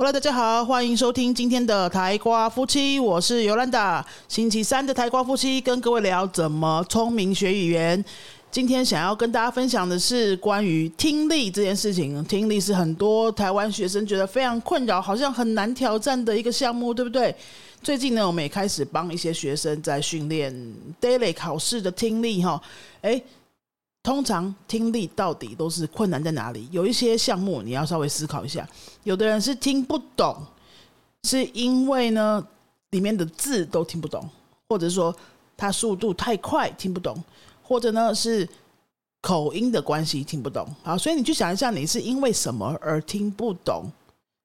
Hello，大家好，欢迎收听今天的台瓜夫妻，我是尤兰达。星期三的台瓜夫妻跟各位聊怎么聪明学语言。今天想要跟大家分享的是关于听力这件事情。听力是很多台湾学生觉得非常困扰，好像很难挑战的一个项目，对不对？最近呢，我们也开始帮一些学生在训练 daily 考试的听力，哈，诶。通常听力到底都是困难在哪里？有一些项目你要稍微思考一下。有的人是听不懂，是因为呢里面的字都听不懂，或者说他速度太快听不懂，或者呢是口音的关系听不懂。好，所以你去想一下，你是因为什么而听不懂？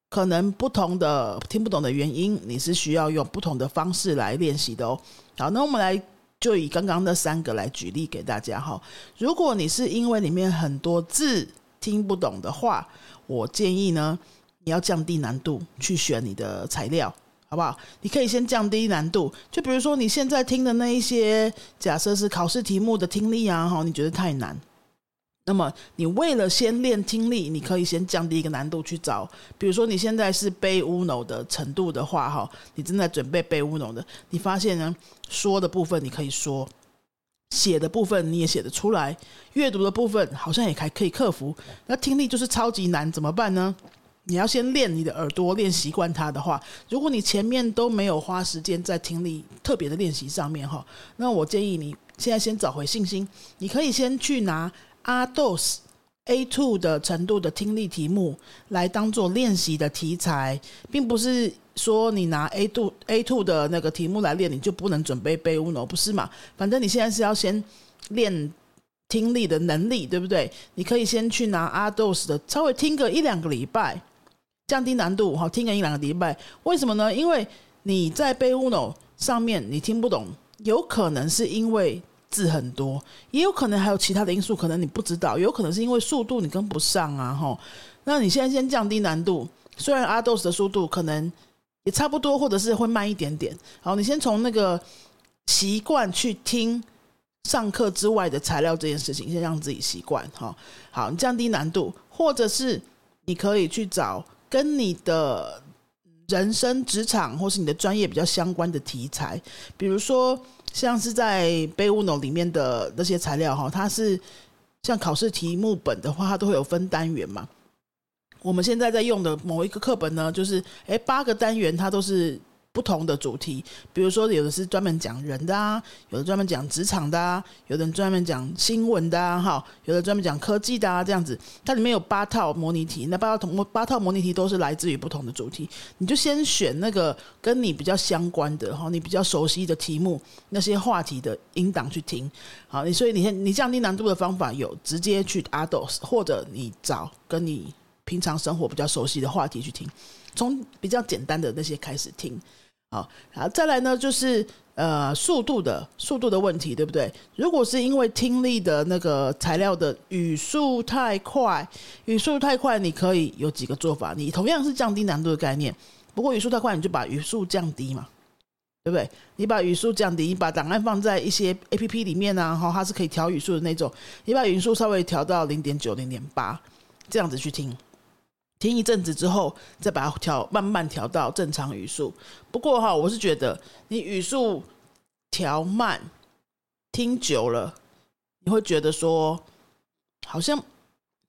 可能不同的听不懂的原因，你是需要用不同的方式来练习的哦。好，那我们来。就以刚刚那三个来举例给大家哈。如果你是因为里面很多字听不懂的话，我建议呢，你要降低难度去选你的材料，好不好？你可以先降低难度，就比如说你现在听的那一些，假设是考试题目的听力啊，哈，你觉得太难。那么，你为了先练听力，你可以先降低一个难度去找。比如说，你现在是背 Uno 的程度的话，哈，你正在准备背 Uno 的，你发现呢，说的部分你可以说，写的部分你也写得出来，阅读的部分好像也还可以克服。那听力就是超级难，怎么办呢？你要先练你的耳朵，练习惯它的话，如果你前面都没有花时间在听力特别的练习上面，哈，那我建议你现在先找回信心，你可以先去拿。阿 dos A two 的程度的听力题目来当做练习的题材，并不是说你拿 A 度 A two 的那个题目来练，你就不能准备背 Uno，不是嘛？反正你现在是要先练听力的能力，对不对？你可以先去拿阿 dos 的，稍微听个一两个礼拜，降低难度，好，听个一两个礼拜。为什么呢？因为你在背 Uno 上面你听不懂，有可能是因为。字很多，也有可能还有其他的因素，可能你不知道，有可能是因为速度你跟不上啊，哈。那你现在先降低难度，虽然阿豆斯的速度可能也差不多，或者是会慢一点点。好，你先从那个习惯去听上课之外的材料这件事情，先让自己习惯哈。好，你降低难度，或者是你可以去找跟你的人生、职场或是你的专业比较相关的题材，比如说。像是在背 Uno 里面的那些材料哈，它是像考试题目本的话，它都会有分单元嘛。我们现在在用的某一个课本呢，就是诶八个单元，它都是。不同的主题，比如说有的是专门讲人的啊，有的专门讲职场的啊，有的专门讲新闻的啊，哈，有的专门讲科技的啊，这样子，它里面有八套模拟题，那八套模八套模拟题都是来自于不同的主题，你就先选那个跟你比较相关的哈，你比较熟悉的题目，那些话题的音档去听，好，你所以你先你降低难度的方法有直接去 Ados，或者你找跟你平常生活比较熟悉的话题去听，从比较简单的那些开始听。好，然后再来呢，就是呃速度的速度的问题，对不对？如果是因为听力的那个材料的语速太快，语速太快，你可以有几个做法。你同样是降低难度的概念，不过语速太快，你就把语速降低嘛，对不对？你把语速降低，你把档案放在一些 A P P 里面呢，哈，它是可以调语速的那种，你把语速稍微调到零点九、零点八，这样子去听。听一阵子之后，再把它调慢慢调到正常语速。不过哈，我是觉得你语速调慢，听久了，你会觉得说，好像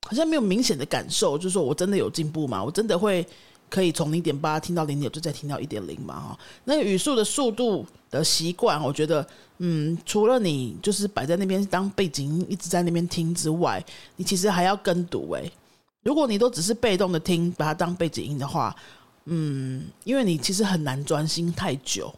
好像没有明显的感受，就是说我真的有进步吗？我真的会可以从零点八听到零点，就再听到一点零嘛？哈，那语速的速度的习惯，我觉得，嗯，除了你就是摆在那边当背景一直在那边听之外，你其实还要跟读诶。如果你都只是被动的听，把它当背景音的话，嗯，因为你其实很难专心太久。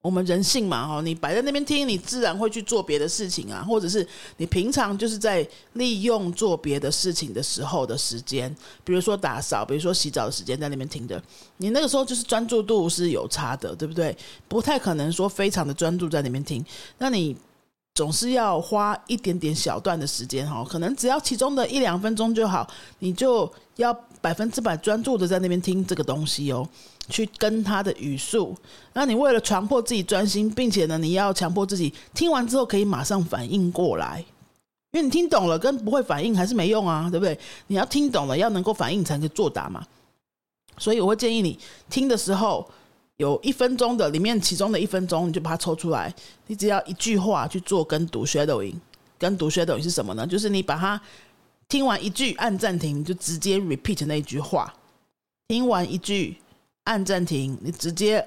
我们人性嘛，哈，你摆在那边听，你自然会去做别的事情啊，或者是你平常就是在利用做别的事情的时候的时间，比如说打扫，比如说洗澡的时间，在那边听的，你那个时候就是专注度是有差的，对不对？不太可能说非常的专注在那边听，那你。总是要花一点点小段的时间哈，可能只要其中的一两分钟就好，你就要百分之百专注的在那边听这个东西哦，去跟他的语速。那你为了强迫自己专心，并且呢，你要强迫自己听完之后可以马上反应过来，因为你听懂了跟不会反应还是没用啊，对不对？你要听懂了，要能够反应才能作答嘛。所以我会建议你听的时候，有一分钟的里面其中的一分钟，你就把它抽出来，你只要一句话去做跟读 shadowing。跟读 shadowing 是什么呢？就是你把它听完一句按暂停，就直接 repeat 那一句话。听完一句按暂停，你直接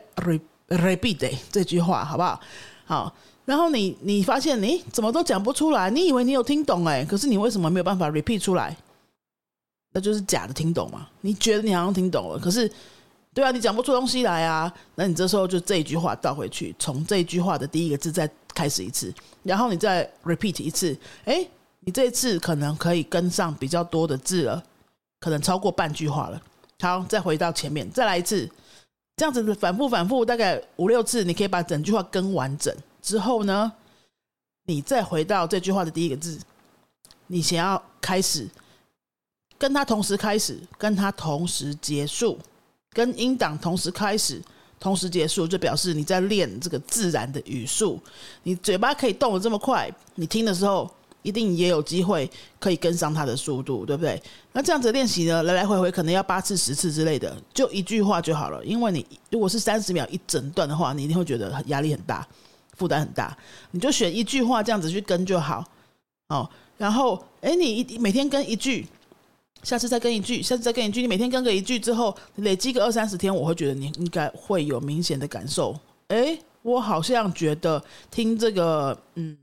repeat 这句话，好不好？好。然后你你发现你怎么都讲不出来？你以为你有听懂哎，可是你为什么没有办法 repeat 出来？那就是假的听懂嘛？你觉得你好像听懂了，可是对啊，你讲不出东西来啊。那你这时候就这一句话倒回去，从这一句话的第一个字再开始一次，然后你再 repeat 一次。哎，你这一次可能可以跟上比较多的字了，可能超过半句话了。好，再回到前面，再来一次，这样子反复反复大概五六次，你可以把整句话跟完整。之后呢，你再回到这句话的第一个字，你想要开始跟他同时开始，跟他同时结束，跟音档同时开始，同时结束，就表示你在练这个自然的语速。你嘴巴可以动的这么快，你听的时候一定也有机会可以跟上它的速度，对不对？那这样子练习呢，来来回回可能要八次、十次之类的，就一句话就好了。因为你如果是三十秒一整段的话，你一定会觉得压力很大。负担很大，你就选一句话这样子去跟就好，哦，然后哎，你一每天跟一句，下次再跟一句，下次再跟一句，你每天跟个一句之后，累积个二三十天，我会觉得你应该会有明显的感受。哎，我好像觉得听这个，嗯。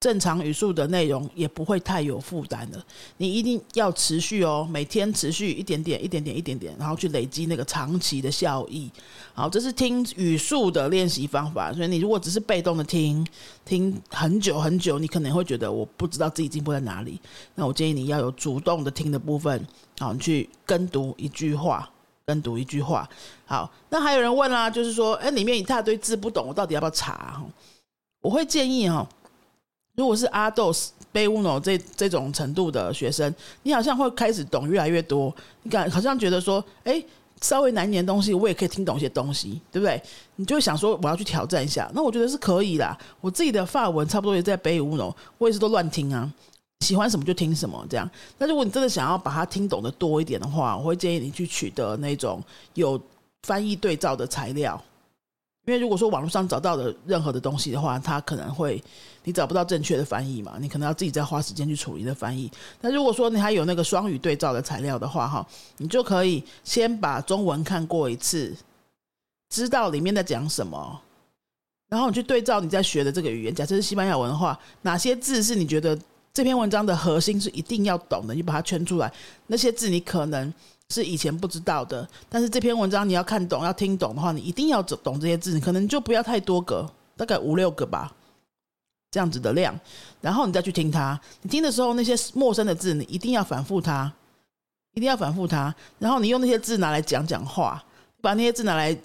正常语速的内容也不会太有负担的，你一定要持续哦，每天持续一点点、一点点、一点点，然后去累积那个长期的效益。好，这是听语速的练习方法。所以你如果只是被动的听，听很久很久，你可能会觉得我不知道自己进步在哪里。那我建议你要有主动的听的部分，好，你去跟读一句话，跟读一句话。好，那还有人问啦，就是说，哎，里面一大堆字不懂，我到底要不要查？我会建议哈。如果是阿豆斯、贝乌诺这这种程度的学生，你好像会开始懂越来越多。你感好像觉得说，哎，稍微难一点东西，我也可以听懂一些东西，对不对？你就会想说，我要去挑战一下。那我觉得是可以啦。我自己的发文差不多也在贝乌诺，我也是都乱听啊，喜欢什么就听什么这样。那如果你真的想要把它听懂的多一点的话，我会建议你去取得那种有翻译对照的材料。因为如果说网络上找到的任何的东西的话，它可能会你找不到正确的翻译嘛，你可能要自己再花时间去处理的翻译。那如果说你还有那个双语对照的材料的话，哈，你就可以先把中文看过一次，知道里面在讲什么，然后你去对照你在学的这个语言。假设是西班牙文的话，哪些字是你觉得这篇文章的核心是一定要懂的，你把它圈出来。那些字你可能。是以前不知道的，但是这篇文章你要看懂、要听懂的话，你一定要懂这些字，可能就不要太多个，大概五六个吧，这样子的量，然后你再去听它。你听的时候，那些陌生的字，你一定要反复它，一定要反复它。然后你用那些字拿来讲讲话，把那些字拿来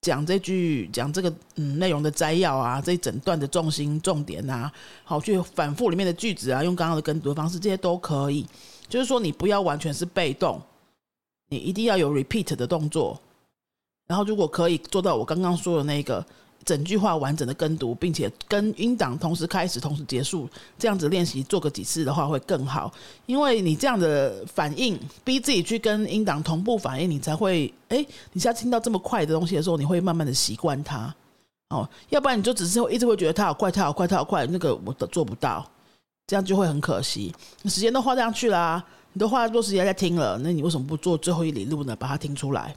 讲这句、讲这个嗯内容的摘要啊，这一整段的重心、重点啊，好去反复里面的句子啊，用刚刚的跟读的方式，这些都可以。就是说，你不要完全是被动。你一定要有 repeat 的动作，然后如果可以做到我刚刚说的那个整句话完整的跟读，并且跟音档同时开始、同时结束，这样子练习做个几次的话会更好。因为你这样的反应，逼自己去跟音档同步反应，你才会哎，你现在听到这么快的东西的时候，你会慢慢的习惯它哦。要不然你就只是会一直会觉得它好快、它好快、它好快，那个我都做不到，这样就会很可惜，时间都花上去啦。你都花了多时间在听了，那你为什么不做最后一里路呢？把它听出来。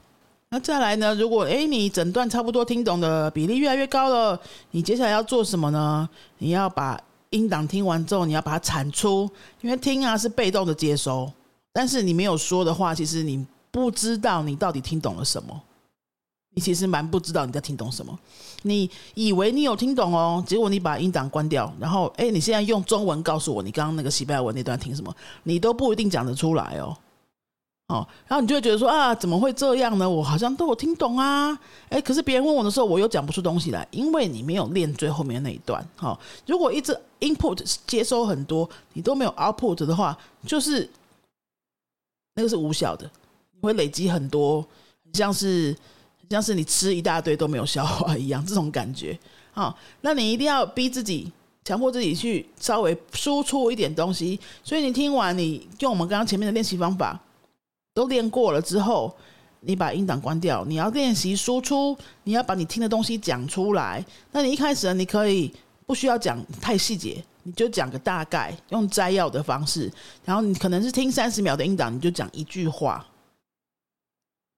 那再来呢？如果诶你整段差不多听懂的比例越来越高了，你接下来要做什么呢？你要把音档听完之后，你要把它产出。因为听啊是被动的接收，但是你没有说的话，其实你不知道你到底听懂了什么。你其实蛮不知道你在听懂什么，你以为你有听懂哦，结果你把音档关掉，然后哎，你现在用中文告诉我你刚刚那个西班牙文那段听什么，你都不一定讲得出来哦，哦，然后你就会觉得说啊，怎么会这样呢？我好像都有听懂啊，哎，可是别人问我的时候，我又讲不出东西来，因为你没有练最后面那一段。好，如果一直 input 接收很多，你都没有 output 的话，就是那个是无效的，你会累积很多，像是。像是你吃一大堆都没有消化一样，这种感觉。好，那你一定要逼自己，强迫自己去稍微输出一点东西。所以你听完，你用我们刚刚前面的练习方法都练过了之后，你把音档关掉，你要练习输出，你要把你听的东西讲出来。那你一开始呢，你可以不需要讲太细节，你就讲个大概，用摘要的方式。然后你可能是听三十秒的音档，你就讲一句话，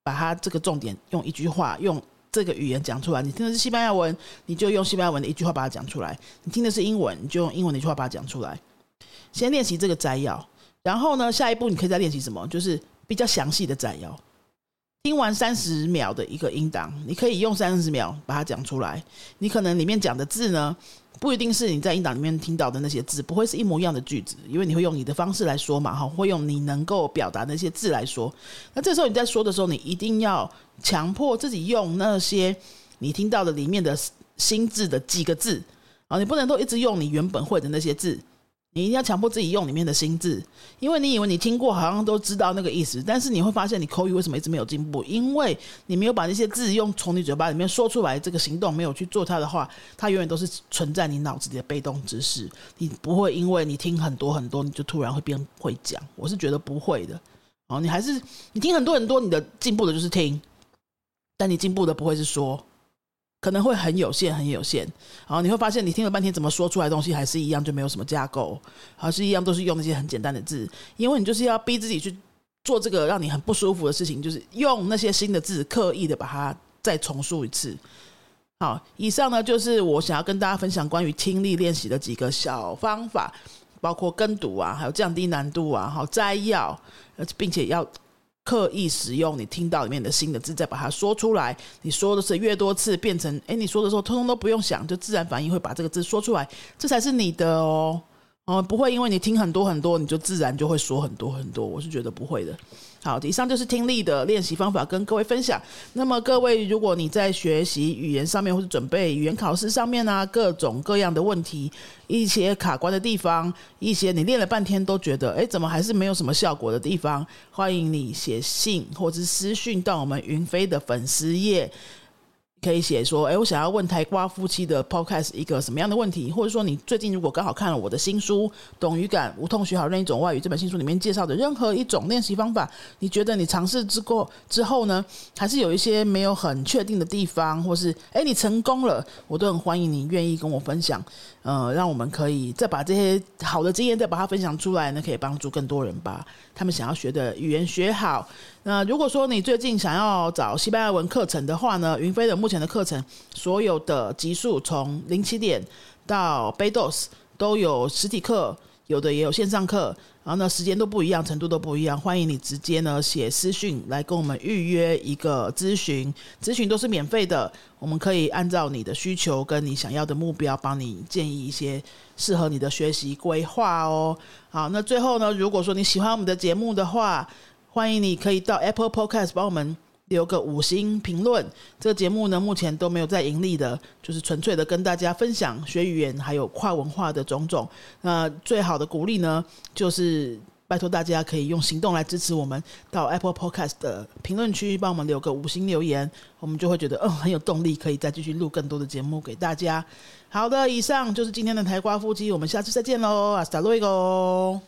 把它这个重点用一句话用。这个语言讲出来，你听的是西班牙文，你就用西班牙文的一句话把它讲出来；你听的是英文，你就用英文的一句话把它讲出来。先练习这个摘要，然后呢，下一步你可以再练习什么？就是比较详细的摘要。听完三十秒的一个音档，你可以用三十秒把它讲出来。你可能里面讲的字呢，不一定是你在音档里面听到的那些字，不会是一模一样的句子，因为你会用你的方式来说嘛，哈，会用你能够表达那些字来说。那这时候你在说的时候，你一定要强迫自己用那些你听到的里面的新字的几个字啊，你不能都一直用你原本会的那些字。你一定要强迫自己用里面的新字，因为你以为你听过，好像都知道那个意思，但是你会发现你口语为什么一直没有进步？因为你没有把那些字用从你嘴巴里面说出来，这个行动没有去做它的话，它永远都是存在你脑子里的被动知识。你不会因为你听很多很多，你就突然会变会讲。我是觉得不会的。哦，你还是你听很多很多，你的进步的就是听，但你进步的不会是说。可能会很有限，很有限。然后你会发现，你听了半天，怎么说出来的东西还是一样，就没有什么架构，还是一样都是用那些很简单的字。因为你就是要逼自己去做这个让你很不舒服的事情，就是用那些新的字，刻意的把它再重述一次。好，以上呢就是我想要跟大家分享关于听力练习的几个小方法，包括跟读啊，还有降低难度啊，好摘要，并且要。刻意使用你听到里面的新的字，再把它说出来。你说的是越多次，变成哎，你说的时候通通都不用想，就自然反应会把这个字说出来，这才是你的哦。哦，不会因为你听很多很多，你就自然就会说很多很多。我是觉得不会的。好，以上就是听力的练习方法，跟各位分享。那么各位，如果你在学习语言上面，或者准备语言考试上面呢，各种各样的问题，一些卡关的地方，一些你练了半天都觉得，哎，怎么还是没有什么效果的地方，欢迎你写信或者私讯到我们云飞的粉丝页。可以写说，哎，我想要问台瓜夫妻的 podcast 一个什么样的问题，或者说你最近如果刚好看了我的新书《懂语感，无痛学好任一种外语》这本新书里面介绍的任何一种练习方法，你觉得你尝试之过之后呢，还是有一些没有很确定的地方，或是哎你成功了，我都很欢迎你愿意跟我分享，呃，让我们可以再把这些好的经验再把它分享出来，呢，可以帮助更多人把他们想要学的语言学好。那如果说你最近想要找西班牙文课程的话呢，云飞的目前的课程所有的级数从零起点到 b 贝 s 都有实体课，有的也有线上课，然后呢时间都不一样，程度都不一样。欢迎你直接呢写私讯来跟我们预约一个咨询，咨询都是免费的，我们可以按照你的需求跟你想要的目标，帮你建议一些适合你的学习规划哦。好，那最后呢，如果说你喜欢我们的节目的话，欢迎你可以到 Apple Podcast 帮我们留个五星评论。这个节目呢，目前都没有在盈利的，就是纯粹的跟大家分享学语言还有跨文化的种种。那最好的鼓励呢，就是拜托大家可以用行动来支持我们，到 Apple Podcast 的评论区帮我们留个五星留言，我们就会觉得嗯很有动力，可以再继续录更多的节目给大家。好的，以上就是今天的台瓜夫妻，我们下次再见喽，阿斯达瑞 o